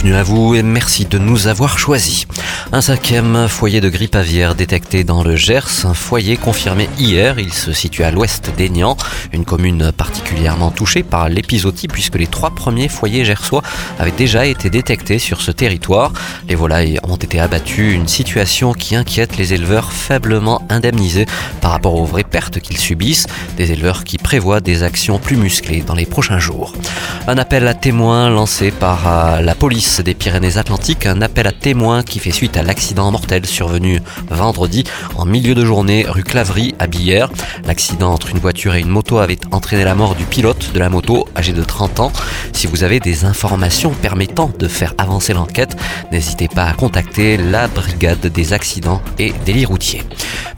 Bienvenue à vous et merci de nous avoir choisis. Un cinquième foyer de grippe aviaire détecté dans le Gers, un foyer confirmé hier. Il se situe à l'ouest d'Aignan, une commune particulièrement touchée par l'épisodie puisque les trois premiers foyers gersois avaient déjà été détectés sur ce territoire. Les volailles ont été abattues, une situation qui inquiète les éleveurs faiblement indemnisés par rapport aux vraies pertes qu'ils subissent, des éleveurs qui prévoient des actions plus musclées dans les prochains jours. Un appel à témoins lancé par euh, la police des Pyrénées-Atlantiques, un appel à témoins qui fait suite à l'accident mortel survenu vendredi en milieu de journée rue Claverie à Billère. L'accident entre une voiture et une moto avait entraîné la mort du pilote de la moto âgé de 30 ans. Si vous avez des informations permettant de faire avancer l'enquête, n'hésitez pas à contacter la brigade des accidents et délits routiers.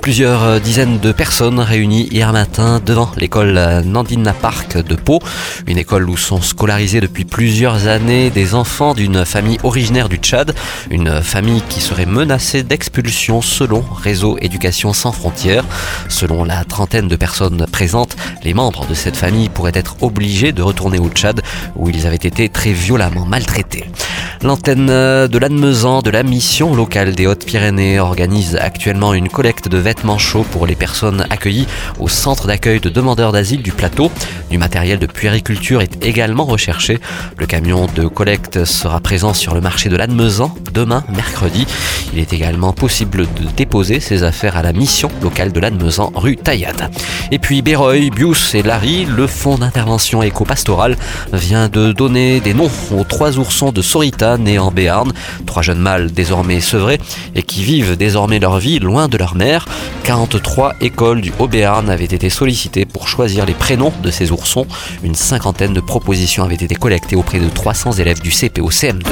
Plusieurs euh, dizaines de personnes réunies hier matin devant l'école Nandina Park de Pau, une école où sont scolarisés depuis plusieurs années des enfants d'une famille originaire du Tchad, une famille qui serait menacée d'expulsion selon Réseau Éducation sans frontières. Selon la trentaine de personnes présentes, les membres de cette famille pourraient être obligés de retourner au Tchad où ils avaient été très violemment maltraités. L'antenne de l'Annemezan de la mission locale des Hautes-Pyrénées organise actuellement une collecte de vêtements chauds pour les personnes accueillies au centre d'accueil de demandeurs d'asile du plateau. Du matériel de puériculture est également recherché. Le camion de collecte sera présent sur le marché de l'Annemezan demain, mercredi. Il est également possible de déposer ses affaires à la mission locale de l'Annemezan rue Taillade. Et puis Béroy, Bius et Larry, le fonds d'intervention éco-pastorale vient de donner des noms aux trois oursons de Sorita nés en Béarn, trois jeunes mâles désormais sevrés et qui vivent désormais leur vie loin de leur mère. 43 écoles du Haut-Béarn avaient été sollicitées pour choisir les prénoms de ces oursons. Une cinquantaine de propositions avaient été collectées auprès de 300 élèves du CP au CM2.